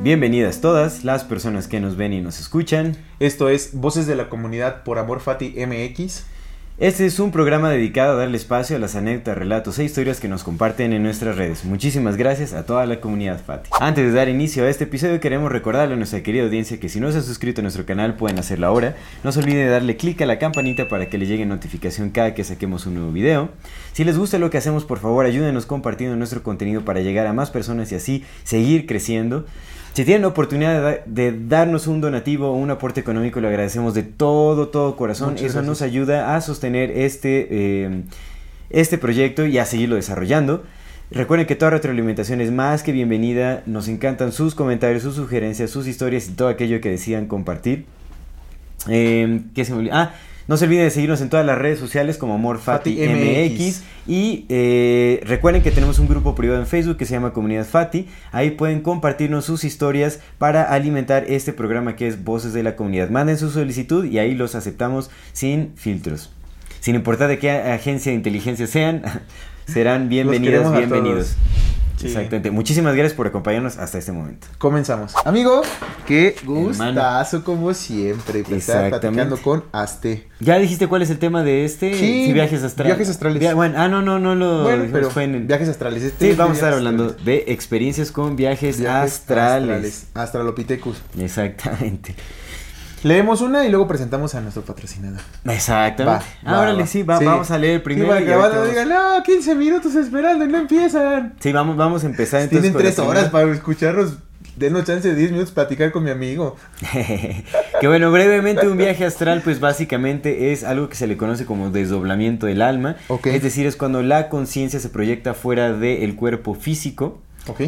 Bienvenidas todas las personas que nos ven y nos escuchan. Esto es Voces de la Comunidad por Amor Fati MX. Este es un programa dedicado a darle espacio a las anécdotas, relatos e historias que nos comparten en nuestras redes. Muchísimas gracias a toda la comunidad Fati. Antes de dar inicio a este episodio queremos recordarle a nuestra querida audiencia que si no se ha suscrito a nuestro canal pueden hacerlo ahora. No se olviden de darle clic a la campanita para que le llegue notificación cada que saquemos un nuevo video. Si les gusta lo que hacemos por favor ayúdenos compartiendo nuestro contenido para llegar a más personas y así seguir creciendo. Si tienen la oportunidad de, de darnos un donativo o un aporte económico, lo agradecemos de todo, todo corazón. Muchas Eso gracias. nos ayuda a sostener este, eh, este proyecto y a seguirlo desarrollando. Recuerden que toda retroalimentación es más que bienvenida. Nos encantan sus comentarios, sus sugerencias, sus historias y todo aquello que decidan compartir. Eh, ¿qué se me? Ah, no se olviden de seguirnos en todas las redes sociales como AmorFati Fati MX. MX. Y eh, recuerden que tenemos un grupo privado en Facebook que se llama Comunidad Fati. Ahí pueden compartirnos sus historias para alimentar este programa que es Voces de la Comunidad. Manden su solicitud y ahí los aceptamos sin filtros. Sin importar de qué agencia de inteligencia sean, serán a bienvenidos. Sí. Exactamente. Muchísimas gracias por acompañarnos hasta este momento. Comenzamos. Amigo, qué gustazo como siempre. Platicando con Aste. ¿Ya dijiste cuál es el tema de este? Sí, viajes astrales. viajes astrales. Via- bueno, ah, no, no, no lo bueno, pero fue en el- viajes astrales. Este Sí, vamos a estar hablando astrales. de experiencias con viajes, Viajes astrales. Astralopithecus. Exactamente. Leemos una y luego presentamos a nuestro patrocinador. Exactamente. Ah, va, va. sí, va- Sí. vamos a leer primero. Sí, para que no, 15 minutos esperando y no empiezan. Sí, vamos, vamos a empezar entonces. Tienen con la 3 horas para escucharnos. Denos chance de 10 minutos platicar con mi amigo. que bueno, brevemente un viaje astral pues básicamente es algo que se le conoce como desdoblamiento del alma. Ok. Es decir, es cuando la conciencia se proyecta fuera del cuerpo físico. Ok.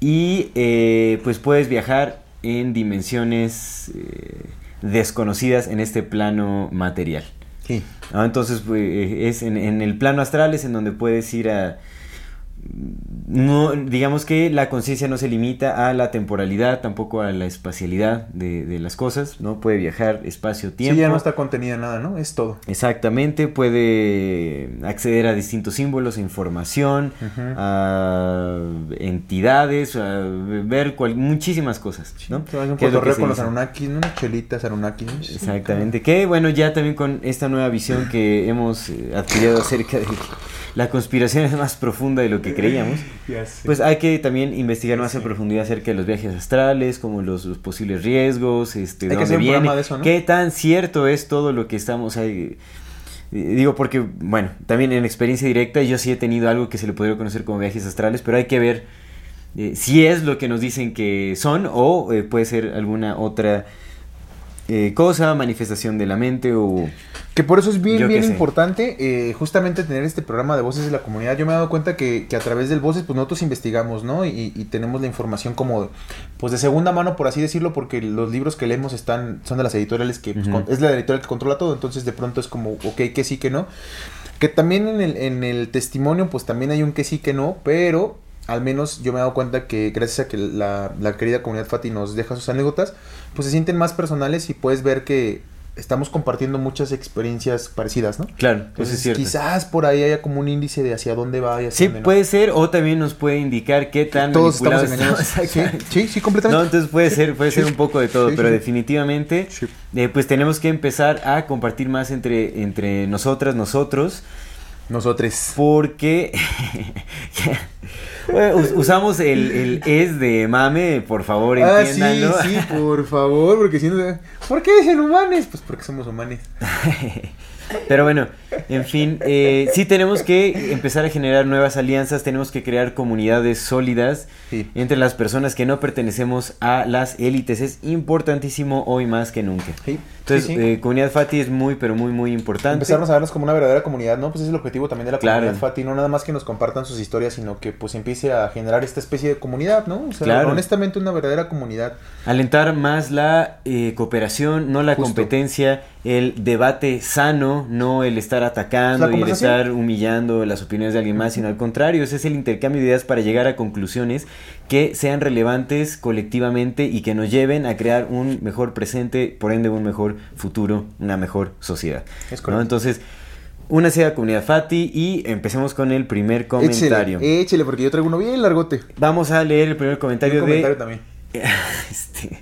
Y eh, pues puedes viajar en dimensiones eh, desconocidas en este plano material. Sí. ¿no? Entonces pues, eh, es en, en el plano astral es en donde puedes ir a... No, digamos que la conciencia no se limita a la temporalidad, tampoco a la espacialidad de, de las cosas, ¿no? Puede viajar espacio-tiempo. Sí, ya no está contenida nada, ¿no? Es todo. Exactamente, puede acceder a distintos símbolos, información, a entidades, a ver cual- muchísimas cosas, ¿no? Te vas a un ¿Qué es lo que cotorreo se con los? Anunnakis, ¿no? Unas chelitas Anunnakis. ¿no? Exactamente, que bueno, ya también con esta nueva visión que hemos eh, adquirido acerca de la conspiración es más profunda de lo que creíamos, pues hay que también investigar más en profundidad acerca de los viajes astrales, como los, los posibles riesgos, este, Hay que dónde viene, programa de eso, ¿no? qué tan cierto es todo lo que estamos ahí. Digo porque, bueno, también en experiencia directa yo sí he tenido algo que se le podría conocer como viajes astrales, pero hay que ver eh, si es lo que nos dicen que son o eh, puede ser alguna otra eh, cosa, manifestación de la mente o... Que por eso es bien, bien importante eh, justamente tener este programa de voces de la comunidad. Yo me he dado cuenta que, que a través del voces, pues nosotros investigamos, ¿no? Y, y tenemos la información como, pues de segunda mano, por así decirlo, porque los libros que leemos están, son de las editoriales que, pues, con- es la editorial que controla todo, entonces de pronto es como, ok, que sí, que no. Que también en el, en el testimonio, pues también hay un que sí, que no, pero al menos yo me he dado cuenta que gracias a que la, la querida comunidad Fati nos deja sus anécdotas, pues se sienten más personales y puedes ver que estamos compartiendo muchas experiencias parecidas, ¿no? Claro, eso Entonces, es cierto. quizás por ahí haya como un índice de hacia dónde va y hacia Sí, dónde no. puede ser, o también nos puede indicar qué tan Todos estamos manipulados engañados. Sí, sí, sí, completamente. No, entonces puede ser, puede ser un poco de todo, Sí, pero sí. definitivamente, Sí. eh, pues tenemos que empezar a compartir más entre, entre nosotras, nosotros, Nosotros. porque Bueno, usamos el, el es de mame, por favor, Ah, sí, entiéndanlo. sí, por favor, porque si no... ¿Por qué dicen humanes? Pues porque somos humanes. Pero bueno, en fin, eh, sí tenemos que empezar a generar nuevas alianzas, tenemos que crear comunidades sólidas Sí. entre las personas que no pertenecemos a las élites. Es importantísimo hoy más que nunca. Sí, Entonces, sí, sí. eh, comunidad Fati es muy, pero muy, muy importante. Empezarnos a vernos como una verdadera comunidad, ¿no? Pues ese es el objetivo también de la Claro. comunidad Fati, no nada más que nos compartan sus historias, sino que pues empiece a generar esta especie de comunidad, ¿no? O sea, Claro. honestamente una verdadera comunidad. Alentar más la eh, cooperación, no la Justo. competencia, el debate sano, no el estar atacando y el estar humillando las opiniones de alguien más, sino al contrario, ese es el intercambio de ideas para llegar a conclusiones que sean relevantes colectivamente y que nos lleven a crear un mejor presente, por ende un mejor futuro, una mejor sociedad. Es ¿no? correcto. Entonces, una sea comunidad Fati y empecemos con el primer comentario. Échele, échele, porque yo traigo uno bien largote. Vamos a leer el primer comentario un de comentario también. este,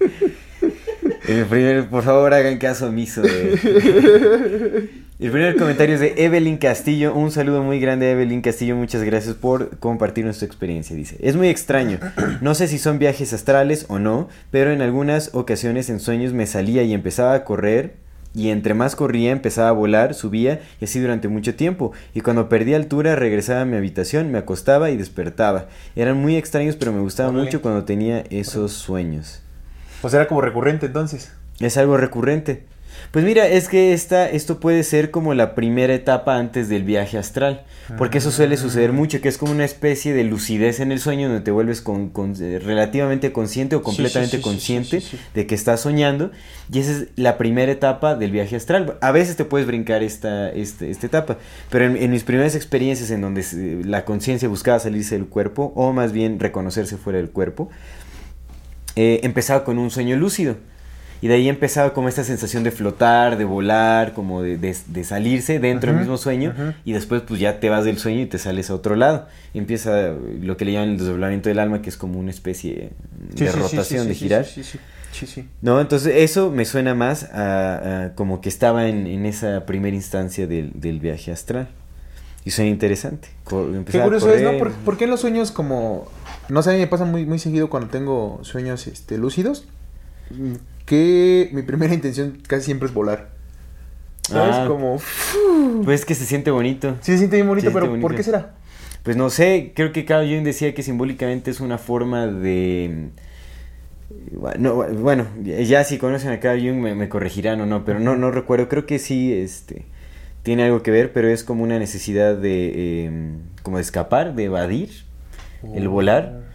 el primer, por favor, hagan caso omiso. de- El primer comentario es de Evelyn Castillo. Un saludo muy grande a Evelyn Castillo. Muchas gracias por compartirnos tu experiencia. Dice: Es muy extraño. No sé si son viajes astrales o no, pero en algunas ocasiones en sueños me salía y empezaba a correr. Y entre más corría, empezaba a volar, subía y así durante mucho tiempo. Y cuando perdía altura, regresaba a mi habitación, me acostaba y despertaba. Eran muy extraños, pero me gustaba mucho cuando tenía esos sueños. Pues era como recurrente entonces. Es algo recurrente. Pues mira, es que esta, esto puede ser como la primera etapa antes del viaje astral. Porque eso suele suceder mucho, que es como una especie de lucidez en el sueño donde te vuelves con, con- eh, relativamente consciente o completamente sí, sí, consciente sí, de que estás soñando. Y esa es la primera etapa del viaje astral. A veces te puedes brincar esta, este- esta etapa. Pero en, en mis primeras experiencias en donde se- la conciencia buscaba salirse del cuerpo, o más bien reconocerse fuera del cuerpo, eh, empezaba con un sueño lúcido. Y de ahí empezaba como esta sensación de flotar, de volar, como de, de- de salirse dentro del mismo sueño. Y después pues ya te vas del sueño y te sales a otro lado. Y empieza lo que le llaman el desdoblamiento del alma, que es como una especie Sí, de sí, rotación, sí, de girar. Sí, sí. No, entonces eso me suena más a, a como que estaba en, en esa primera instancia del, del viaje astral. Y suena interesante. Qué curioso es, ¿no? ¿Por, por qué los sueños como... No sé, a mí me pasa muy, muy seguido cuando tengo sueños este, lúcidos. Que mi primera intención casi siempre es volar. ¿Sabes? Ah. Como... Pues es que se siente bonito. Sí, se siente bien bonito, Se pero ¿por qué será? Pues no sé, creo que Carl Jung decía que simbólicamente es una forma de... No, bueno, ya si conocen a Carl Jung me, me corregirán o no, pero no, no recuerdo, creo que sí este, tiene algo que ver, pero es como una necesidad de, eh, como de escapar, de evadir, el volar.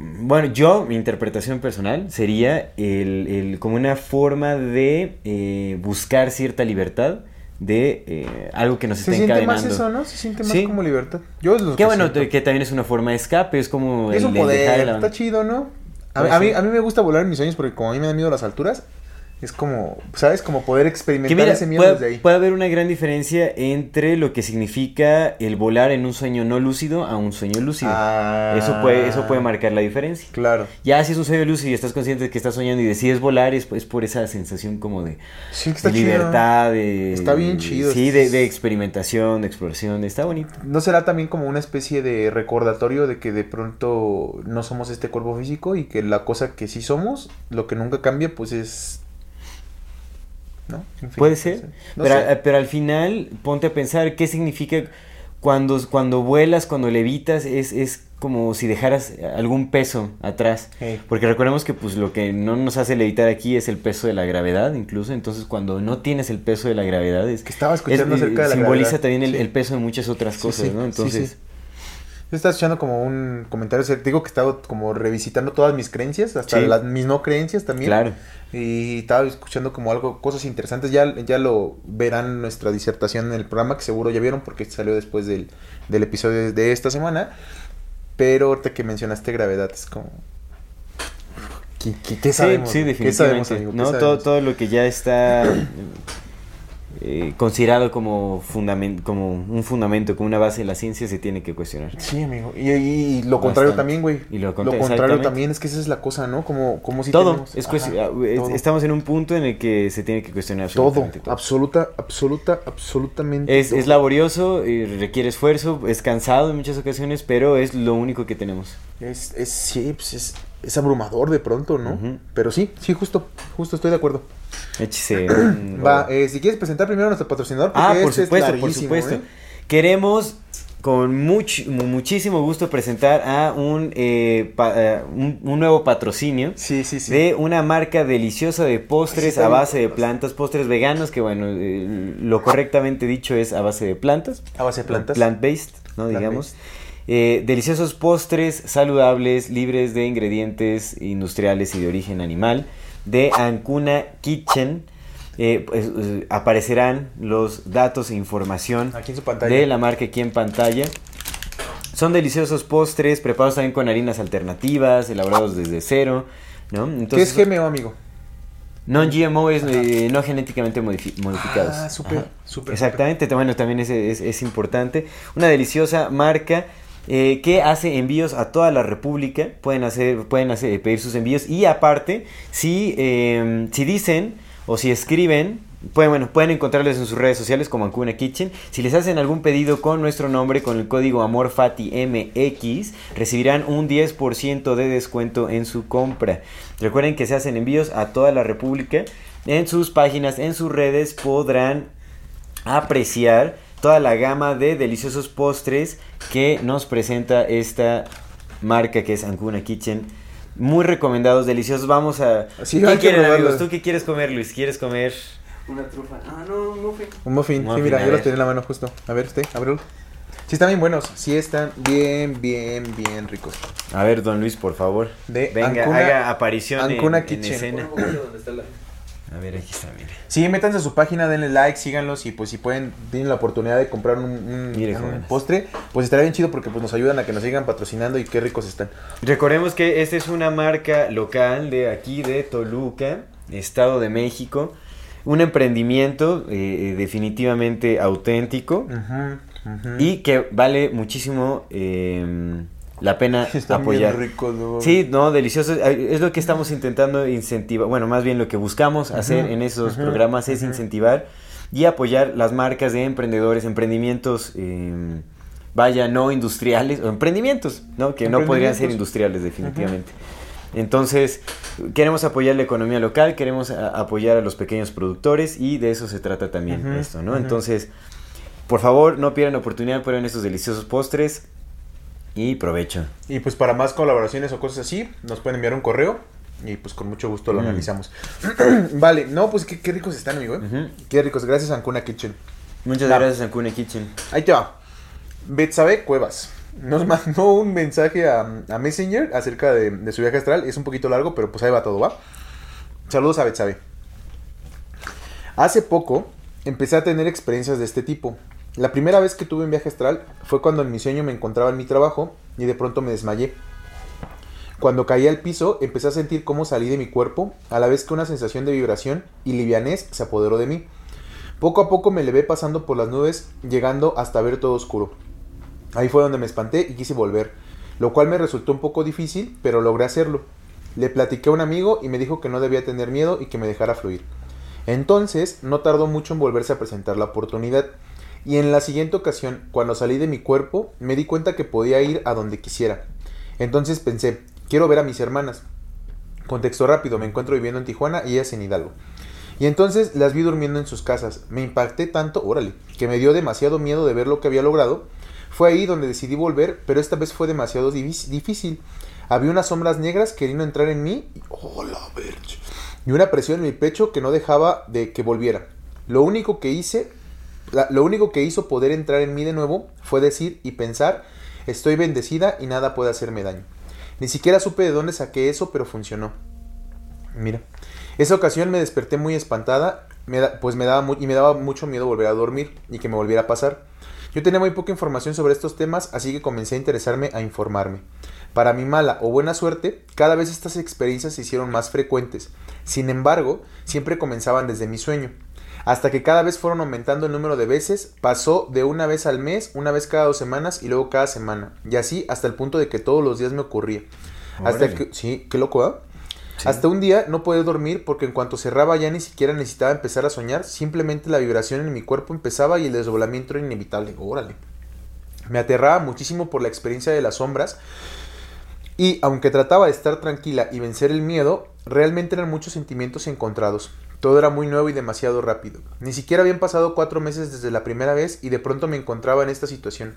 Bueno, yo, mi interpretación personal sería el, el- como una forma de eh, buscar cierta libertad de eh, algo que nos Se está siente encadenando. más eso, ¿no? Se siente más Sí. como libertad. Yo es lo Qué que bueno, siento. que también es una forma de escape, es como Es un de poder, la- está chido, ¿no? A, a mí, a mí me gusta volar en mis sueños porque como a mí me da miedo las alturas, es como, ¿sabes? Como poder experimentar mira, ese miedo puede, desde ahí. puede haber una gran diferencia entre lo que significa el volar en un sueño no lúcido a un sueño lúcido. Ah. Eso puede, eso puede marcar la diferencia. Claro. Ya si es un sueño lúcido y estás consciente de que estás soñando y decides volar, es, es por esa sensación como de, Sí, que está de chido. libertad, de... Está bien chido. Sí, de, de experimentación, de exploración, está bonito. ¿No será también como una especie de recordatorio de que de pronto no somos este cuerpo físico y que la cosa que sí somos, lo que nunca cambia, pues es... ¿No? En fin, Puede ser. No pero, sé. a- pero al final ponte a pensar qué significa cuando, cuando vuelas, cuando levitas, es, es como si dejaras algún peso atrás. Hey. Porque recordemos que pues lo que no nos hace levitar aquí es el peso de la gravedad, incluso. Entonces cuando no tienes el peso de la gravedad es Que estaba escuchando es- acerca de la simboliza gravedad. también el, Sí. el peso de muchas otras cosas, sí, ¿no? Entonces. Yo estaba escuchando como un comentario, o sea, te digo que estaba como revisitando todas mis creencias, hasta Sí. las mis no creencias también. claro. Y estaba escuchando como algo, cosas interesantes. Ya, ya lo verán en nuestra disertación en el programa, que seguro ya vieron porque salió después del, del episodio de esta semana. Pero ahorita que mencionaste gravedad, es como. ¿Qué, qué- qué Sí, sabemos? sí, ¿Qué definitivamente. sabemos, amigo? ¿Qué no, todo, sabemos? todo lo que ya está eh, considerado como, fundament como un fundamento, como una base de la ciencia, se tiene que cuestionar. Sí, amigo. Y, y lo contrario Bastante. también, güey. Y lo Lo, contra- contrario también es que esa es la cosa, ¿no? Como, como si todo, tenemos- es Ajá, ah, todo. estamos en un punto en el que se tiene que cuestionar Todo, absolutamente todo. absoluta, absoluta, absolutamente. Es, todo. es laborioso, y requiere esfuerzo, es cansado en muchas ocasiones, pero es lo único que tenemos. Es, es, sí, pues es, es abrumador de pronto, ¿no? Pero sí, sí, justo, justo estoy de acuerdo. Échese un Va, gol. eh, si quieres presentar primero a nuestro patrocinador, porque Ah, por este es supuesto, por supuesto. ¿eh? Queremos con much- mu- muchísimo gusto presentar a un, eh, pa- eh, un, un nuevo patrocinio Sí, sí, sí. de una marca deliciosa de postres a base de plantas, postres veganos, que bueno, eh, lo correctamente dicho es a base de plantas. A base de plantas. Plant-based, ¿no? Digamos. Eh, deliciosos postres saludables, libres de ingredientes industriales y de origen animal, de Ancuna Kitchen. Eh, pues, eh, aparecerán los datos e información Aquí en su pantalla. de la marca aquí en pantalla. Son deliciosos postres preparados también con harinas alternativas, elaborados desde cero, ¿no? ¿Qué es GMO, amigo? non-GMO es eh, no genéticamente modifi- modificados. Ah, súper, súper. Exactamente, bueno, también es, es- es importante. Una deliciosa marca eh, que hace envíos a toda la República. Pueden hacer, pueden hacer, pedir sus envíos. Y aparte, si, eh, si dicen o si escriben, pueden, bueno, pueden encontrarlos en sus redes sociales como Ancuna Kitchen. Si les hacen algún pedido con nuestro nombre, con el código AmorFatiMX, recibirán un 10% de descuento en su compra. Recuerden que se hacen envíos a toda la República. En sus páginas, en sus redes podrán apreciar toda la gama de deliciosos postres que nos presenta esta marca que es Ancuna Kitchen. Muy recomendados, deliciosos. Vamos a... Sí, ¿Qué quieren amigos? ¿Tú qué quieres comer, Luis? ¿Quieres comer? Una trufa. Ah, no, no fue. Un muffin. Muffin, sí, mira, yo los tenía en la mano justo. A ver, usted, ábrelo. Sí, están bien buenos. Sí, están bien, bien, bien ricos. A ver, don Luis, por favor. De Venga, Ancuna- haga aparición en- Ancuna en, Kitchen. escena. A ver, aquí está, mire. Sí, métanse a su página, denle like, síganlos y pues si pueden, tienen la oportunidad de comprar un, un- Mire, un jóvenes. postre, pues estaría bien chido porque pues nos ayudan a que nos sigan patrocinando y qué ricos están. Recordemos que esta es una marca local de aquí, de Toluca, Estado de México. Un emprendimiento eh, definitivamente auténtico. Y que vale muchísimo eh, la pena Están apoyar. bien ricos, ¿no? Sí, no, delicioso. Es lo que estamos intentando incentivar. Bueno, más bien lo que buscamos hacer en esos programas es incentivar y apoyar las marcas de emprendedores, emprendimientos, eh, vaya, no industriales, o emprendimientos, ¿no? Que no podrían ser industriales, definitivamente. Entonces, queremos apoyar la economía local, queremos a- apoyar a los pequeños productores y de eso se trata también esto, ¿no? Entonces, por favor, no pierdan la oportunidad, prueben estos deliciosos postres y provecho. Y pues para más colaboraciones o cosas así, nos pueden enviar un correo y pues con mucho gusto lo Mm. analizamos. vale, no, pues qué, qué ricos están, amigo. ¿eh? Qué ricos, gracias Ancuna Kitchen. Muchas Va. gracias, Ancuna Kitchen. Ahí te va. Betsabe Cuevas nos mandó un mensaje a, a Messenger acerca de, de su viaje astral. Es un poquito largo, pero pues ahí va todo, ¿va? Saludos a Betsabe. Hace poco empecé a tener experiencias de este tipo. La primera vez que tuve un viaje astral fue cuando en mi sueño me encontraba en mi trabajo y de pronto me desmayé. Cuando caí al piso empecé a sentir cómo salí de mi cuerpo, a la vez que una sensación de vibración y livianez se apoderó de mí. Poco a poco me levé pasando por las nubes, llegando hasta ver todo oscuro. Ahí fue donde me espanté y quise volver, lo cual me resultó un poco difícil, pero logré hacerlo. Le platiqué a un amigo y me dijo que no debía tener miedo y que me dejara fluir. Entonces, no tardó mucho en volverse a presentar la oportunidad. Y en la siguiente ocasión, cuando salí de mi cuerpo, me di cuenta que podía ir a donde quisiera. Entonces pensé, quiero ver a mis hermanas. Contexto rápido, me encuentro viviendo en Tijuana y ellas en Hidalgo. Y entonces las vi durmiendo en sus casas. Me impacté tanto, órale, que me dio demasiado miedo de ver lo que había logrado. Fue ahí donde decidí volver, pero esta vez fue demasiado difícil. Había unas sombras negras queriendo entrar en mí. ¡Oh, la! Y una presión en mi pecho que no dejaba de que volviera. Lo único que hice, lo único que hizo poder entrar en mí de nuevo fue decir y pensar, estoy bendecida y nada puede hacerme daño. Ni siquiera supe de dónde saqué eso, pero funcionó. Mira. Esa ocasión me desperté muy espantada, pues me daba y me daba mucho miedo volver a dormir y que me volviera a pasar. Yo tenía muy poca información sobre estos temas, así que comencé a interesarme a informarme. Para mi mala o buena suerte, cada vez estas experiencias se hicieron más frecuentes. Sin embargo, siempre comenzaban desde mi sueño. Hasta que cada vez fueron aumentando el número de veces, pasó de una vez al mes, una vez cada dos semanas y luego cada semana, y así hasta el punto de que todos los días me ocurría. Hasta que, sí, qué loco. Sí. Hasta un día no podía dormir porque en cuanto cerraba ya ni siquiera necesitaba empezar a soñar, simplemente la vibración en mi cuerpo empezaba y el desdoblamiento era inevitable. Órale. Me aterraba muchísimo por la experiencia de las sombras y aunque trataba de estar tranquila y vencer el miedo, realmente eran muchos sentimientos encontrados. Todo era muy nuevo y demasiado rápido. Ni siquiera habían pasado cuatro meses desde la primera vez y de pronto me encontraba en esta situación.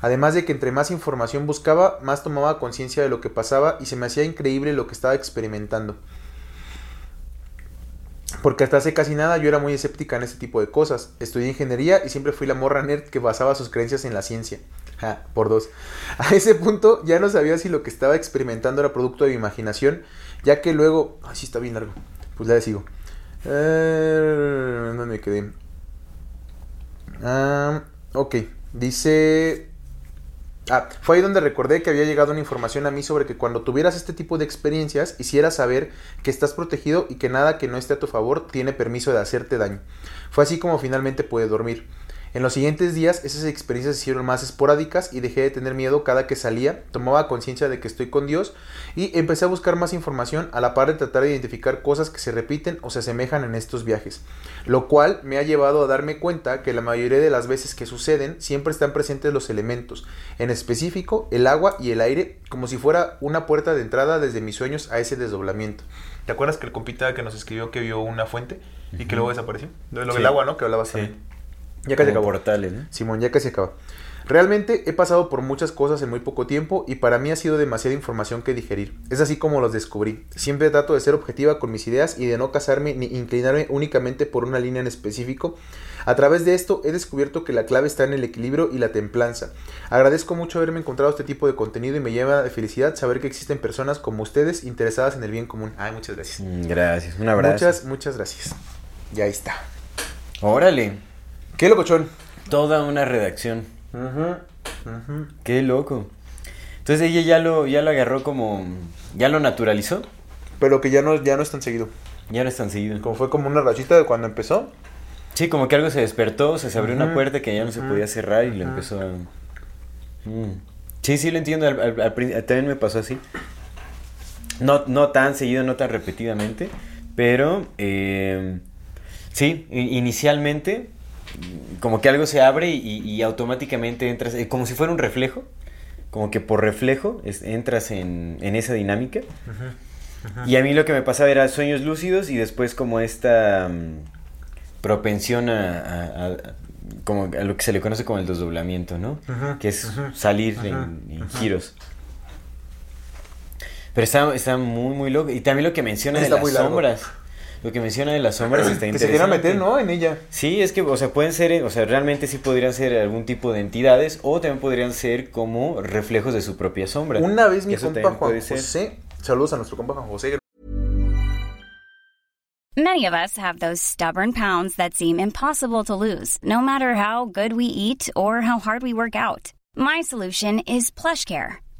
Además de que entre más información buscaba, más tomaba conciencia de lo que pasaba y se me hacía increíble lo que estaba experimentando. Porque hasta hace casi nada yo era muy escéptica en este tipo de cosas. Estudié ingeniería y siempre fui la morra nerd que basaba sus creencias en la ciencia. Por dos. A ese punto ya no sabía si lo que estaba experimentando era producto de mi imaginación, ya que luego... Ay, sí está bien largo. Pues le sigo. Eh, ¿Dónde me quedé? Ah, ok. Dice... Ah, fue ahí donde recordé que había llegado una información a mí sobre que cuando tuvieras este tipo de experiencias, hicieras saber que estás protegido y que nada que no esté a tu favor tiene permiso de hacerte daño. Fue así como finalmente pude dormir. En los siguientes días esas experiencias se hicieron más esporádicas y dejé de tener miedo cada que salía, tomaba conciencia de que estoy con Dios y empecé a buscar más información a la par de tratar de identificar cosas que se repiten o se asemejan en estos viajes, lo cual me ha llevado a darme cuenta que la mayoría de las veces que suceden siempre están presentes los elementos, en específico el agua y el aire, como si fuera una puerta de entrada desde mis sueños a ese desdoblamiento. ¿Te acuerdas que el compita que nos escribió que vio una fuente y que luego desapareció? Lo del Sí. agua, ¿no? Que hablabas Sí. también. Ya casi acabó. portales, ¿no? Simón, ya casi acaba. Realmente he pasado por muchas cosas en muy poco tiempo y para mí ha sido demasiada información que digerir. Es así como los descubrí. Siempre trato de ser objetiva con mis ideas y de no casarme ni inclinarme únicamente por una línea en específico. A través de esto he descubierto que la clave está en el equilibrio y la templanza. Agradezco mucho haberme encontrado este tipo de contenido y me lleva de felicidad saber que existen personas como ustedes interesadas en el bien común. Ay, muchas gracias. Mm, Gracias, un abrazo. Muchas, muchas gracias. Ya está. Órale, Qué locochón. toda una redacción. Ujú, ujú. Qué loco. Entonces ella ya lo, ya lo agarró como, ya lo naturalizó. Pero que ya no, ya no es tan seguido. Ya no es tan seguido. Como fue como una rachita de cuando empezó. Sí, como que algo se despertó, se abrió una puerta que ya no se podía cerrar y lo empezó a... Mm. Sí, sí, lo entiendo. al- al- también me pasó así. No, no tan seguido, no tan repetidamente, pero eh, sí, inicialmente como que algo se abre y, y automáticamente entras, eh, como si fuera un reflejo, como que por reflejo es- entras en, en esa dinámica. Y a mí lo que me pasaba era sueños lúcidos y después como esta mm, propensión a, a- a- como a lo que se le conoce como el desdoblamiento, ¿no? Que es salir en, giros. Pero está, está muy, muy loco. Y también lo que menciona de Está las muy largo. Lo que menciona de las sombras está Que se interesante. quiera meter, ¿no? En ella. Sí, es que, o sea, pueden ser, o sea, realmente sí podrían ser algún tipo de entidades o también podrían ser como reflejos de su propia sombra. Una vez mi compa Juan. José. Saludos a nuestro compa Juan José. Many of us have those stubborn pounds that seem impossible to lose, no matter how good we eat or how hard we work out. My solution is PlushCare.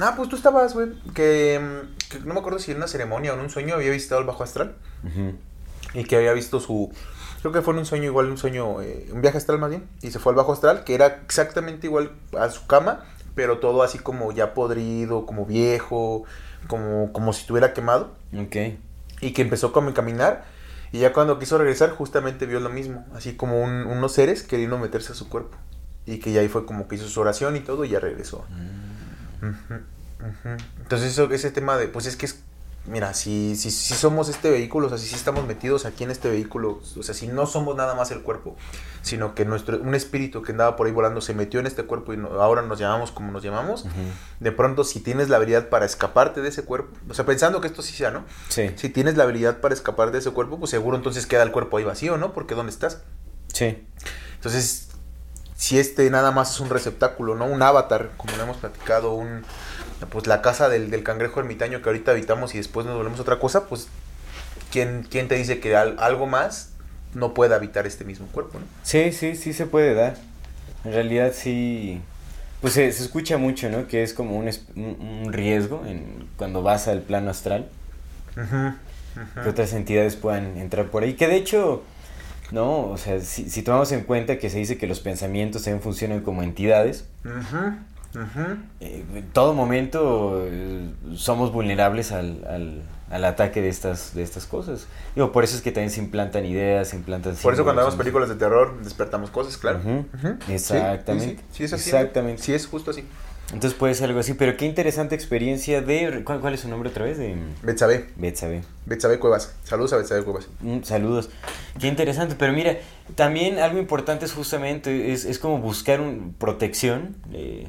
Ah, pues tú estabas, güey. Que, mm, que no me acuerdo si en una ceremonia o en un sueño había visitado el bajo astral. Y que había visto su. Creo que fue en un sueño igual, un sueño. eh, un viaje astral más bien. Y se fue al bajo astral, que era exactamente igual a su cama. Pero todo así como ya podrido, como viejo. Como, como si estuviera quemado. Ok. Y que empezó como a caminar. Y ya cuando quiso regresar, justamente vio lo mismo. Así como un- unos seres queriendo meterse a su cuerpo. Y que ya ahí fue como que hizo su oración y todo y ya regresó. Mm. Entonces eso, ese tema de, pues es que es, mira, si, si, si somos este vehículo, o sea, si, sí estamos metidos aquí en este vehículo, o sea, si no somos nada más el cuerpo, sino que nuestro, un espíritu que andaba por ahí volando se metió en este cuerpo y no- ahora nos llamamos como nos llamamos, de pronto si tienes la habilidad para escaparte de ese cuerpo, o sea, pensando que esto sí sea, ¿no? Sí, Si tienes la habilidad para escapar de ese cuerpo, pues seguro entonces queda el cuerpo ahí vacío, ¿no? Porque ¿dónde estás? sí. Entonces, si este nada más es un receptáculo, ¿no? Un avatar, como lo hemos platicado, un pues la casa del, del cangrejo ermitaño que ahorita habitamos y después nos volvemos otra cosa, pues ¿quién, quién te dice que al- algo más no pueda habitar este mismo cuerpo, ¿no? Sí, sí, sí se puede dar. En realidad sí, pues se, se escucha mucho, ¿no? Que es como un- un riesgo en, cuando vas al plano astral, que otras entidades puedan entrar por ahí. Que de hecho, no, o sea, si, si tomamos en cuenta que se dice que los pensamientos también funcionan como entidades, eh, en todo momento eh, somos vulnerables al, al, al ataque de estas, de estas cosas. Digo, por eso es que también se implantan ideas, se implantan... Por eso cuando vemos películas de terror despertamos cosas, claro. Exactamente, Sí, sí, sí es así. exactamente. Sí, es justo así. Entonces puede ser algo así, pero qué interesante experiencia de... ¿Cuál, cuál es su nombre otra vez? De Betsabe, Betsabe. Betsabe Cuevas. Saludos a Betsabe Cuevas. Mm, saludos. Qué interesante, pero mira, también algo importante es justamente, es, es como buscar un, protección eh,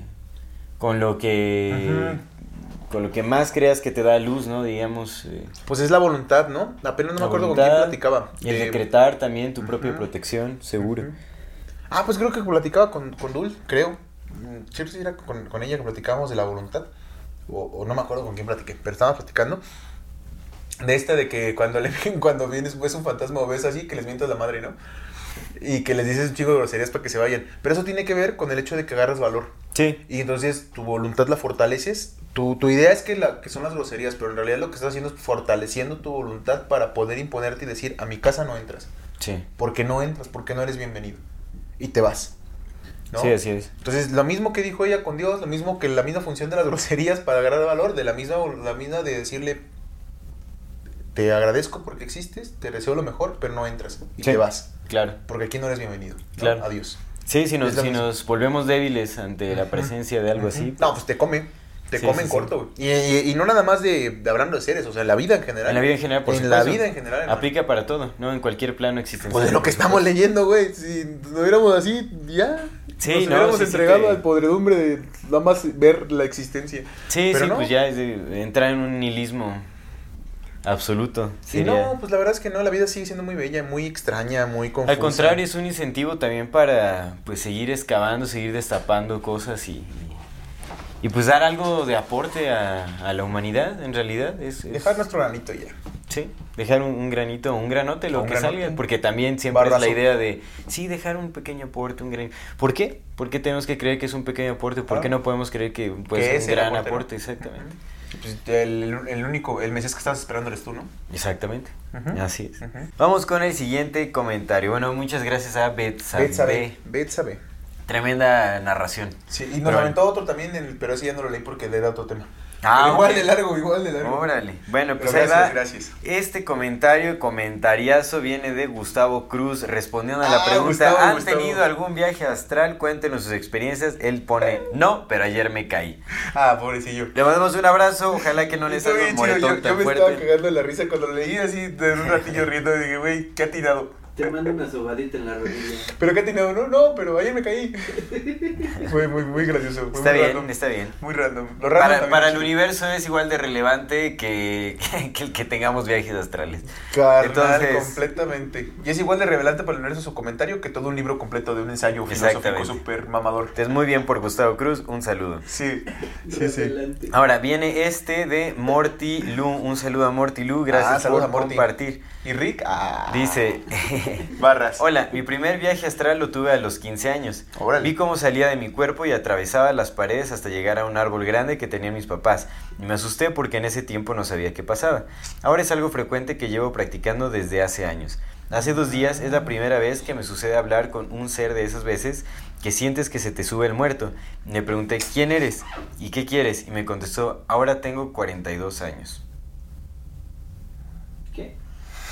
con lo que... Con lo que más creas que te da luz, ¿no? Digamos... eh, Pues es la voluntad, ¿no? Apenas no me acuerdo con quién platicaba. Y el De- decretar también tu propia protección, seguro. Ah, pues creo que platicaba con, con Dul, creo. Sí, era con, con ella que platicábamos de la voluntad. O, o no me acuerdo con quién platiqué, pero estábamos platicando. De esta de que cuando le cuando vienes ves un fantasma o ves así, que les mientas la madre, ¿no? Y que les dices un chico de groserías para que se vayan. Pero eso tiene que ver con el hecho de que agarras valor. Sí. Y entonces tu voluntad la fortaleces. Tu, tu idea es que, la, que son las groserías, pero en realidad lo que estás haciendo es fortaleciendo tu voluntad para poder imponerte y decir, a mi casa no entras. Sí. Porque no entras, porque no eres bienvenido. Y te vas. ¿No? Sí, así es. Entonces, lo mismo que dijo ella con Dios, lo mismo que la misma función de las groserías para agarrar valor, de la misma, la misma de decirle, te agradezco porque existes, te deseo lo mejor, pero no entras y Sí. te vas. Claro. Porque aquí no eres bienvenido. ¿no? Claro. Adiós. Sí, si, nos, si nos volvemos débiles ante la presencia de algo así. No, pues te come. Te Sí, come sí, en sí. corto, güey. Y, y- y no nada más de, de hablando de seres, o sea, en la vida en general. En la vida en general, por En supuesto. la vida en general. hermano. Aplica para todo, ¿no? En cualquier plano existencial. Pues de lo que estamos leyendo, güey. Si nos hubiéramos así, ya. Sí, nos no, hubiéramos sí, sí entregado te- al podredumbre de nada más ver la existencia. Sí, Pero sí, no. pues ya es de entrar en un nihilismo absoluto. Sería- no, pues la verdad es que no, la vida sigue siendo muy bella, muy extraña, muy confusa. Al contrario, es un incentivo también para pues seguir excavando, seguir destapando cosas y, y, pues dar algo de aporte a, a la humanidad, en realidad. Es, es- Dejar nuestro granito ya. Sí, dejar un, un granito, un granote, lo Un que granote. salga, porque también siempre es la idea de, sí, dejar un pequeño aporte, un gran... ¿Por qué? ¿Por qué tenemos que creer que es un pequeño aporte? ¿Por qué no podemos creer que ser es un gran aporte. Exactamente. Pues el, el único, el Mesías que estabas esperando eres tú, ¿no? Exactamente. Así es. Vamos con el siguiente comentario. Bueno, muchas gracias a Betsabe. Betsabe. Betsabe. Tremenda narración. Sí, y nos Pero- aventó otro también, en el- pero ese ya no lo leí porque le da otro tema. Ah, igual de largo, igual de largo. Órale. Bueno, pues ahí gracias, va. gracias. Este comentario, comentariazo, viene de Gustavo Cruz respondiendo a la Ah, pregunta: Gustavo, ¿Han Gustavo. tenido algún viaje astral? Cuéntenos sus experiencias. Él pone: No, pero ayer me caí. Ah, pobrecillo. Le mandamos un abrazo. Ojalá que no le Estuvo salga un moretón Yo, yo tan me estaba cagando la risa cuando lo leí así de un ratillo riendo y dije, güey, ¿qué ha tirado? Te mando una sobadita en la rodilla. ¿Pero qué ha tirado? No, no, pero ayer me caí. Fue muy, muy gracioso. fue Está muy bien, random. está bien. Muy random. Lo random Para, para el universo es igual de relevante que, que el que tengamos viajes astrales. Carnal, Entonces- completamente. Y es igual de revelante para el universo su comentario que todo un libro completo de un ensayo filosófico Exactamente. súper mamador. Entonces, muy bien por Gustavo Cruz. Un saludo. Sí, sí, sí. Adelante. Ahora viene este de Morty Lu. Un saludo a Morty Lu. Gracias Ah, por a Morty. compartir. ¿Y Rick? Ah. Dice, Barras. hola, mi primer viaje astral lo tuve a los 15 años. Órale. Vi cómo salía de mi cuerpo y atravesaba las paredes hasta llegar a un árbol grande que tenían mis papás. Y me asusté porque en ese tiempo no sabía qué pasaba. Ahora es algo frecuente que llevo practicando desde hace años. Hace dos días es la primera vez que me sucede hablar con un ser de esas veces que sientes que se te sube el muerto. Le pregunté, ¿quién eres? ¿Y qué quieres? Y me contestó, ahora tengo 42 años.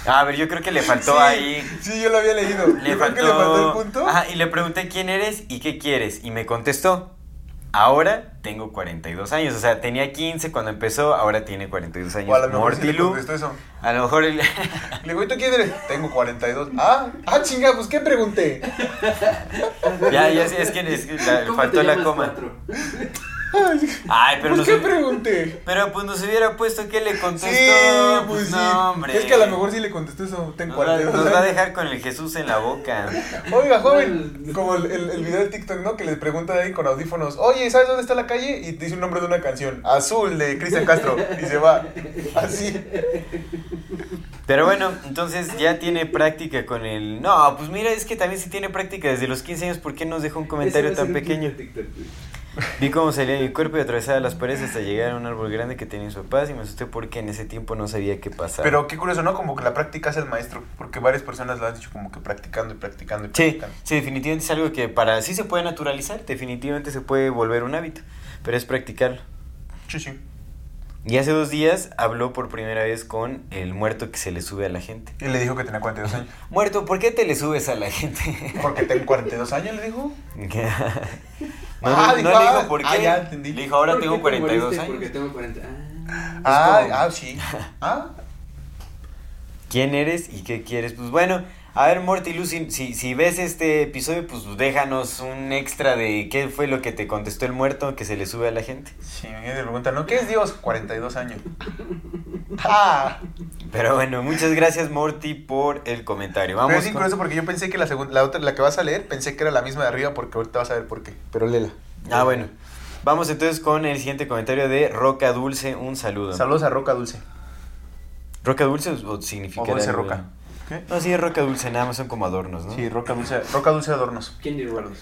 A ver, yo creo que le faltó Sí, ahí. Sí, yo lo había leído. Le Yo creo faltó. que le faltó el punto. Ajá, y le pregunté quién eres y qué quieres. Y me contestó. Ahora tengo 42 años. O sea, tenía 15 cuando empezó, ahora tiene 42 años. O a lo mejor sí le contestó eso. A lo mejor. el- Le digo, ¿y tú quién eres? Tengo 42. Ah, ah, chinga, pues ¿qué pregunté? ya, ya es que, es que la- ¿Cómo faltó la coma. cuatro? Ay, pero pues nos, ¿qué pregunté? pero pues nos hubiera puesto que le contestó. Sí, pues sí. no, hombre. Es que a lo mejor sí le contestó eso. Tengo Nos va, 42 nos va a dejar con el Jesús en la boca. Oiga, joven, como el, el, el video de TikTok, ¿no? Que le pregunta ahí con audífonos, oye, ¿sabes dónde está la calle? Y dice un nombre de una canción, Azul, de Cristian Castro, y se va, así. Pero bueno, entonces ya tiene práctica con el... No, pues mira, es que también si tiene práctica desde los 15 años, ¿por qué nos dejó un comentario tan pequeño? TikTok. Vi cómo salía mi cuerpo y atravesaba las paredes hasta llegar a un árbol grande que tenía sus papás y me asusté porque en ese tiempo no sabía qué pasaba. Pero qué curioso, ¿no? Como que la práctica es el maestro, porque varias personas lo han dicho como que practicando y practicando y Sí, practicando. sí, definitivamente es algo que para sí se puede naturalizar, definitivamente se puede volver un hábito, pero es practicarlo. Sí, sí. Y hace dos días habló por primera vez con el muerto que se le sube a la gente. Y le dijo que tenía 42 años. Muerto, ¿por qué te le subes a la gente? Porque tengo 42 años, le dijo. no, Ah, no dijo, le ah, dijo por qué. ah, ya entendí. Le dijo, ahora ¿Por qué tengo te 42 moriste? años. Porque tengo 40. Ah. Ah, como- ah, sí. Ah, ¿Quién eres y qué quieres? Pues bueno, a ver, Morty Lu, si, si, ves este episodio, pues déjanos un extra de qué fue lo que te contestó el muerto que se le sube a la gente. sí, me preguntan, ¿no? ¿Qué es Dios? 42 años. Ah, Pero bueno, muchas gracias, Morty, por el comentario. Pero es con- curioso porque yo pensé que la segunda, la otra, la que vas a leer, pensé que era la misma de arriba porque ahorita vas a ver por qué. Pero léela. Ah, bueno. Vamos entonces con el siguiente comentario de Roca Dulce. Un saludo. Saludos a Roca Dulce. ¿Roca Dulce o- significa O Dulce? Roca. ¿Qué? No, sí, es Roca Dulce, nada más son como adornos, ¿no? Sí, Roca Dulce, Roca Dulce Adornos. Candy Rose.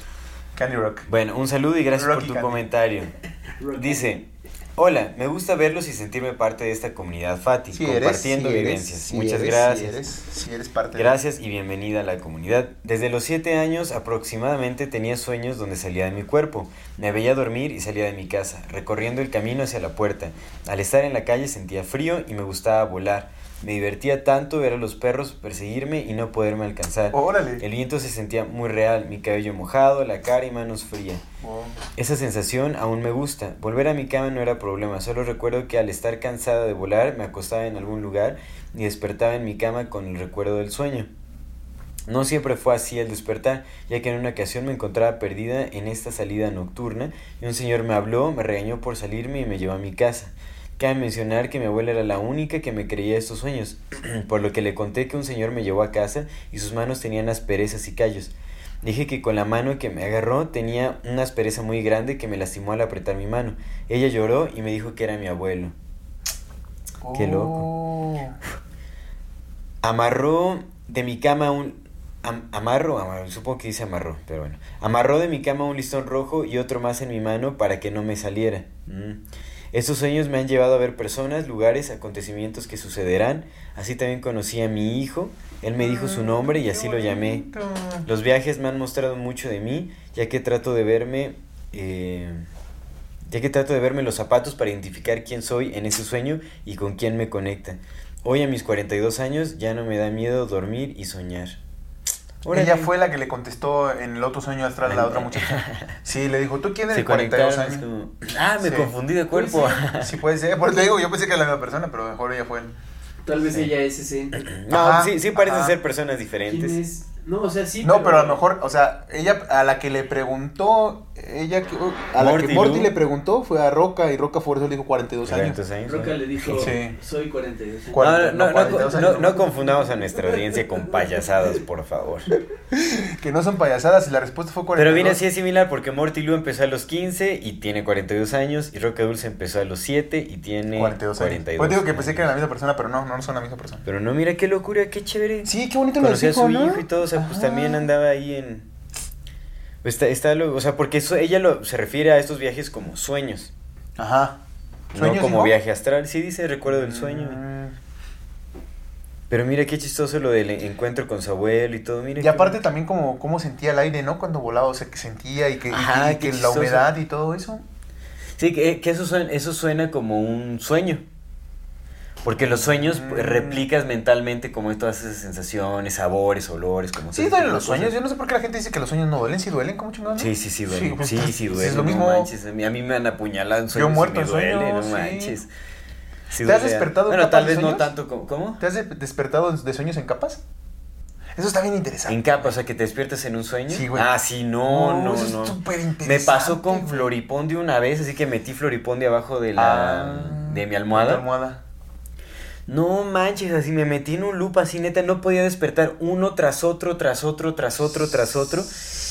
Candy Rock. Bueno, un saludo y gracias Rocky por tu Candy. comentario. Dice, hola, me gusta verlos y sentirme parte de esta comunidad Fati, Sí eres, compartiendo eres, vivencias. sí Muchas eres, gracias. Sí eres, sí eres parte de- Gracias y bienvenida a la comunidad. Desde los 7 años aproximadamente tenía sueños donde salía de mi cuerpo. Me veía dormir y salía de mi casa, recorriendo el camino hacia la puerta. Al estar en la calle sentía frío y me gustaba volar. Me divertía tanto ver a los perros perseguirme y no poderme alcanzar. Órale. El viento se sentía muy real, mi cabello mojado, la cara y manos fría. Esa sensación aún me gusta. Volver a mi cama no era problema, solo recuerdo que al estar cansada de volar me acostaba en algún lugar y despertaba en mi cama con el recuerdo del sueño. No siempre fue así el despertar, ya que en una ocasión me encontraba perdida en esta salida nocturna y un señor me habló, me regañó por salirme y me llevó a mi casa. Cabe mencionar que mi abuela era la única que me creía estos sueños, por lo que le conté que un señor me llevó a casa y sus manos tenían asperezas y callos. Dije que con la mano que me agarró tenía una aspereza muy grande que me lastimó al apretar mi mano. Ella lloró y me dijo que era mi abuelo. Qué loco. Oh. Amarró de mi cama un... am- amarro, amarro, supongo que dice amarró, pero bueno. Amarró de mi cama un listón rojo y otro más en mi mano para que no me saliera. Mm. Estos sueños me han llevado a ver personas, lugares, acontecimientos que sucederán. Así también conocí a mi hijo. Él me dijo su nombre y así lo llamé. Los viajes me han mostrado mucho de mí, ya que trato de verme, eh, ya que trato de verme los zapatos para identificar quién soy en ese sueño y con quién me conecta. Hoy a mis 42 años ya no me da miedo dormir y soñar. Órale. Ella fue la que le contestó en el otro sueño astral a la otra muchacha. Sí, le dijo, ¿tú quién eres? Se 42 conectaron, años. como, ah, me Sí. confundí de cuerpo. Sí, puede ser. Por eso te digo, yo pensé que era la misma persona, pero mejor ella fue él. Tal vez Sí. ella es ese. no, Ajá, sí, sí parecen ajá. ser personas ¿Quién diferentes. es? No, o sea, sí. No, pero a lo mejor, o sea, ella a la que le preguntó, ella que- a la Morty, que Morty ¿no? le preguntó fue a Roca y Roca eso le dijo 42 años. 42 años, Roca ¿no? le dijo, Sí. soy 42. No, Cuarenta- no, no, no, 42 no, años, no no. confundamos a nuestra audiencia con payasadas, por favor. Que no son payasadas y la respuesta fue 42. Pero viene así es similar porque Morty Lu empezó a los 15 y tiene 42 años y Roca Dulce empezó a los 7 y tiene 42 años. 42 Pues digo que pensé que era la misma persona, pero no, no son la misma persona. Pero no, mira qué locura, qué chévere. Sí, qué bonito lo a dijo, su ¿no? hijo y todo, pues también andaba ahí en... pues, Está, está lo- o sea, porque eso, ella lo, se refiere a estos viajes como sueños, Ajá. no ¿Sueños, como viaje astral. Sí dice recuerdo del sueño. Mm. Pero mira qué chistoso lo del encuentro con su abuelo y todo, mira. Y aparte también como cómo sentía el aire, ¿no? Cuando volaba, o sea, que sentía y que, y Ajá, que- y qué que la humedad y todo eso. Sí, que, que eso, suena, eso suena como un sueño. Porque los sueños Mm. pues, replicas mentalmente como todas esas sensaciones, sabores, olores, como Sí, duelen los sueños. cosas. Yo no sé por qué la gente dice que los sueños no duelen. Sí duelen, ¿cómo chingados? Sí, sí, sí duele. pues, Sí, sí, pues, duele. Es lo no mismo. manches, a mí, a mí me han apuñalado en sueños y muerto me en duele, sueños, no sí. manches. Sí ¿Te has duele. despertado en Bueno, capas tal de vez no tanto como... ¿Cómo? ¿Te has de- despertado de sueños en capas? Eso está bien interesante. En capa, o sea, que te despiertas en un sueño. Sí, güey. Ah, sí, no, No, no, eso es súper Me interesante, pasó con. Floripondio una vez, así que metí Floripondio abajo de la... Ah, de mi almohada. No manches, así me metí en un loop así, neta, no podía despertar uno tras otro, tras otro, tras otro, tras otro.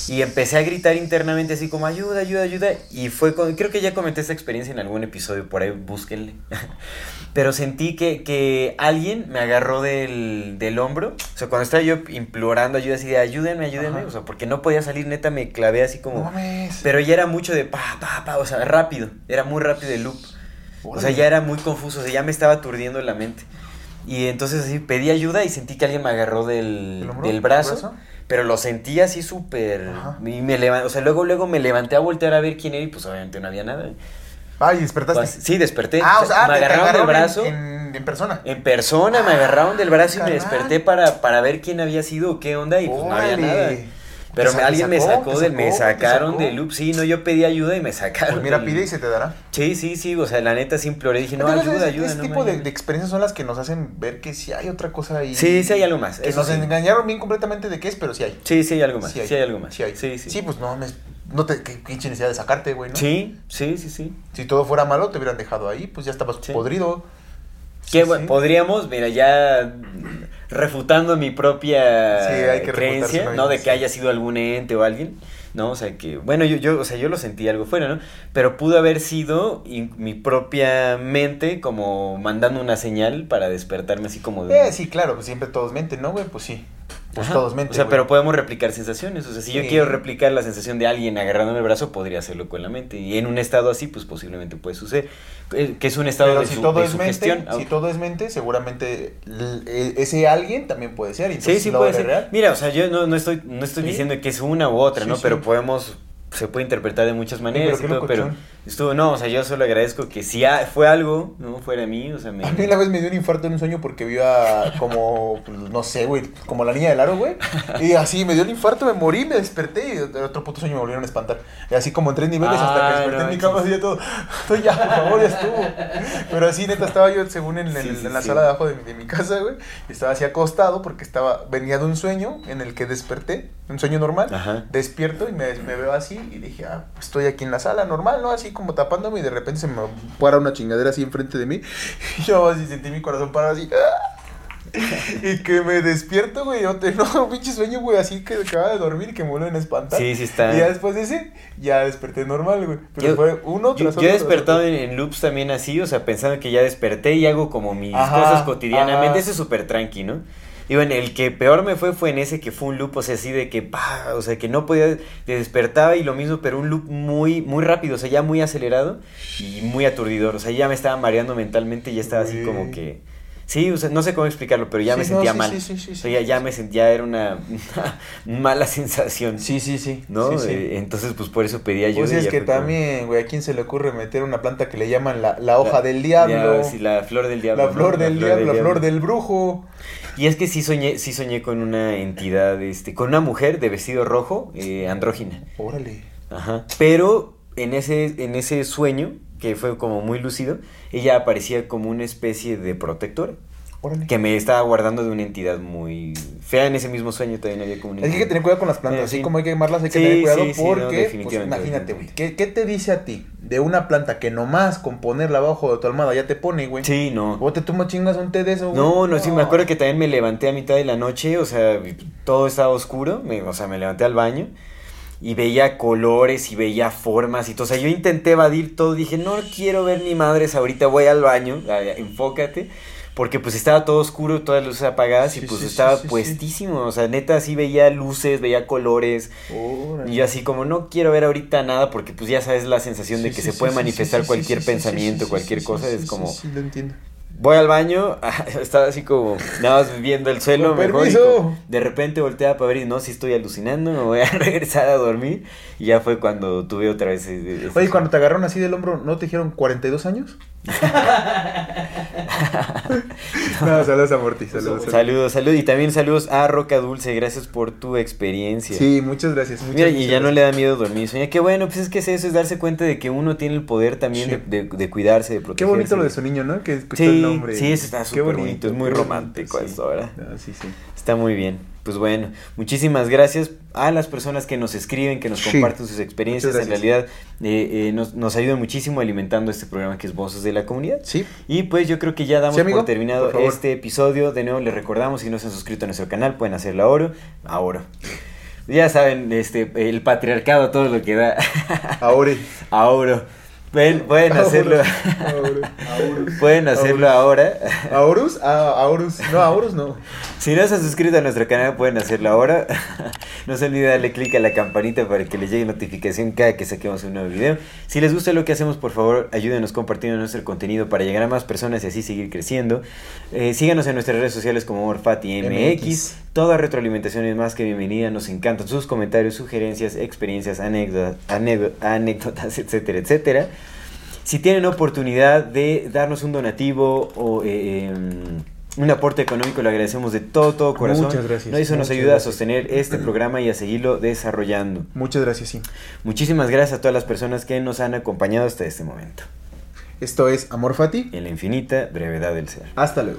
Y empecé a gritar internamente así como ayuda, ayuda, ayuda. Y fue con, creo que ya comenté esta experiencia en algún episodio, por ahí búsquenle. Pero sentí que, que alguien me agarró del, del hombro. O sea, cuando estaba yo implorando ayuda así de ayúdenme, ayúdenme. Ajá. O sea, porque no podía salir, neta, me clavé así como... Pero ya era mucho de pa, pa, pa, o sea, rápido. Era muy rápido el loop. O sea, ya era muy confuso, o sea, ya me estaba aturdiendo la mente. Y entonces así pedí ayuda y sentí que alguien me agarró del, del brazo, pero lo sentí así súper... Y me levanté, o sea, luego, luego me levanté a voltear a ver quién era y pues obviamente no había nada. Ay, despertaste. Pues, sí, desperté. ah, o sea, me te- te agarraron del brazo. En, en persona. En persona me agarraron del brazo y me carnal. desperté para, para ver quién había sido o qué onda y pues no había nada. Pero me- alguien me sacó, sacó del, me sacaron sacó. del loop, sí, no, yo pedí ayuda y me sacaron. Pues mira, pide y se te dará. Sí, sí, sí, o sea, la neta sí imploré, dije, no, Entonces, ayuda, ese, ayuda. ese no me tipo de, de experiencias son las que nos hacen ver que sí hay otra cosa ahí. Sí, sí hay algo más. Que eso nos sí. engañaron bien completamente de qué es, pero sí hay. Sí, sí hay algo más. Sí Sí hay, hay. algo más. Sí hay. Sí, sí. pues no, me, no te, qué pinche necesidad de sacarte, güey, ¿no? Sí, sí, sí, sí. Si todo fuera malo, te hubieran dejado ahí, pues ya estabas podrido. Sí, bueno, podríamos, mira, ya refutando mi propia Sí, hay que creencia, ¿no? De que haya sido algún ente o alguien, ¿no? O sea, que, bueno, yo, yo, o sea, yo lo sentí algo fuera, ¿no? Pero pudo haber sido mi propia mente como mandando una señal para despertarme así como de... Eh, sí, claro, pues siempre todos menten, ¿no, güey? Pues sí. Pues Ajá. todos menten. O sea, pero podemos replicar sensaciones. O sea, si yo quiero replicar la sensación de alguien agarrándome el brazo, podría hacerlo con la mente. Y en un estado así, pues posiblemente puede suceder. Eh, Que es un estado Pero de, si su, todo de es sugestión. mente, si todo es mente, seguramente e- ese alguien también puede ser. y Sí, sí puede de ser. real. Mira, o sea, yo no, no estoy, no estoy Sí. diciendo que es una u otra, Sí, ¿no? Pero podemos, se puede interpretar de muchas maneras, pero todo, estuvo, no, o sea, yo solo agradezco que si ha- fue algo, no fuera mí, o sea, me... A mí una vez me dio un infarto en un sueño porque vi a como, pues, no sé, güey, como la niña del aro, güey. Y así me dio el infarto, me morí, me desperté y otro puto sueño me volvieron a espantar. Y así como en tres niveles hasta Ah, que desperté no en mi cama así de todo. Estoy ya, por favor, ya estuvo. Pero así, neta, estaba yo según en, el- Sí, sí, en la sala de abajo de, mi- de mi casa, güey. Estaba así acostado porque estaba, venía de un sueño en el que desperté, un sueño normal. Ajá. Despierto y me, me veo así y dije, ah, estoy aquí en la sala normal, ¿no? Así como tapándome y de repente se me para una chingadera así enfrente de mí. Y yo así sentí mi corazón parar así. ¡ah! Y que me despierto, güey. Yo te, no, pinche sueño, güey, así que acaba de dormir y que me vuelven a espantar. Sí, sí está. Y ya después de ese, ya desperté normal, güey. Pero Yo- fue uno Yo, tras otro. yo he despertado en, en loops también así, o sea, pensando que ya desperté y hago como mis Ajá, cosas cotidianamente. ajá. Ese es súper tranqui, ¿no? Y bueno, el que peor me fue fue en ese que fue un loop, o sea, así de que, pa, o sea, que no podía, te despertaba y lo mismo, pero un loop muy, muy rápido, o sea, ya muy acelerado y muy aturdidor, o sea, ya me estaba mareando mentalmente y ya estaba así como que, sí, o sea, no sé cómo explicarlo, pero ya Sí, me no, sentía sí, mal, sí, sí, sí, o sea, ya, ya me sentía, era una, mala sensación, Sí, sí, sí. ¿no? Eh, entonces, pues por eso pedí ayuda. Pues es que también, güey, ¿a quién se le ocurre meter una planta que le llaman la, la hoja del diablo? Ya, sí, la flor del diablo. la ¿no? flor del diablo, la flor del brujo. Y es que sí soñé, sí soñé con una entidad, este, con una mujer de vestido rojo, eh, andrógina. Órale. Ajá. Pero en ese, en ese sueño, que fue como muy lúcido, ella aparecía como una especie de protectora. Órale. Que me estaba guardando de una entidad muy fea. En ese mismo sueño también había como una Es que hay que tener cuidado con las plantas, así sí. como hay que quemarlas, hay que Sí, tener cuidado sí, no, porque, pues, imagínate, güey. ¿qué, ¿qué te dice a ti de una planta que nomás con ponerla abajo de tu almohada ya te pone, güey? Sí, no. O te tomas chingas un té de eso, güey. No, no, sí, me acuerdo que también me levanté a mitad de la noche, o sea, todo estaba oscuro, me- o sea, me levanté al baño y veía colores y veía formas y todo, o sea, yo intenté evadir todo, dije, no quiero ver ni madres, ahorita voy al baño, enfócate, porque pues estaba todo oscuro, todas las luces apagadas y pues sí, estaba sí, puestísimo, o sea, neta, sí veía luces, veía colores. Órale. y yo así como, no quiero ver ahorita nada porque pues ya sabes la sensación de que se puede manifestar cualquier pensamiento, cualquier cosa, es como... Sí, lo entiendo. Voy al baño, estaba así como nada más viendo el suelo mejor y como- de repente volteaba para ver y no, si estoy alucinando, me voy a regresar a dormir y ya fue cuando tuve otra vez ese- ese Oye, sueño. cuando te agarraron así del hombro, ¿no te dijeron 42 años? No, saludos a Morty, saludos. a- Saludos, saludos. Y también saludos a Roca Dulce. Gracias por tu experiencia. Sí, muchas gracias. Muchas, Mira, y ya no le da miedo dormir. Sueña, qué bueno, pues es que es eso, es darse cuenta de que uno tiene el poder también Sí. de, de- de cuidarse, de Qué protegerse. bonito lo de su niño, ¿no? Que escuchó Sí, el nombre. sí, eso está Qué súper bonito, es muy qué romántico sí. eso, ¿verdad? No, sí, sí. Está muy bien. Pues bueno, muchísimas gracias a las personas que nos escriben, que nos Sí. comparten sus experiencias. En realidad eh, eh, nos, nos ayudan muchísimo alimentando este programa que es Voces de la Comunidad. Sí. Y pues yo creo que ya damos Sí, amigo, por terminado por este episodio. De nuevo les recordamos, si no se han suscrito a nuestro canal, pueden hacerlo ahora. Ahora. Ya saben, este, el patriarcado, todo lo que da. Ahora. ahora. Pueden, pueden hacerlo. Ahora. pueden hacerlo ahora. Aurus, ah, Aurus, no, Aurus no. Si no se han suscrito a nuestro canal, pueden hacerlo ahora. No se olviden darle clic a la campanita para que les llegue notificación cada que saquemos un nuevo video. Si les gusta lo que hacemos, por favor, ayúdenos compartiendo nuestro contenido para llegar a más personas y así seguir creciendo. Eh, síganos en nuestras redes sociales como MorFatiMX. MX. Toda retroalimentación es más que bienvenida. Nos encantan sus comentarios, sugerencias, experiencias, anécdotas, anécdotas etcétera, etcétera. Si tienen oportunidad de darnos un donativo o eh, em, un aporte económico, lo agradecemos de todo, todo corazón. Muchas gracias, No, Eso nos ayuda gracias. a sostener este programa y a seguirlo desarrollando. Muchas gracias, sí. Muchísimas gracias a todas las personas que nos han acompañado hasta este momento. Esto es Amor Fati. En la infinita brevedad del ser. Hasta luego.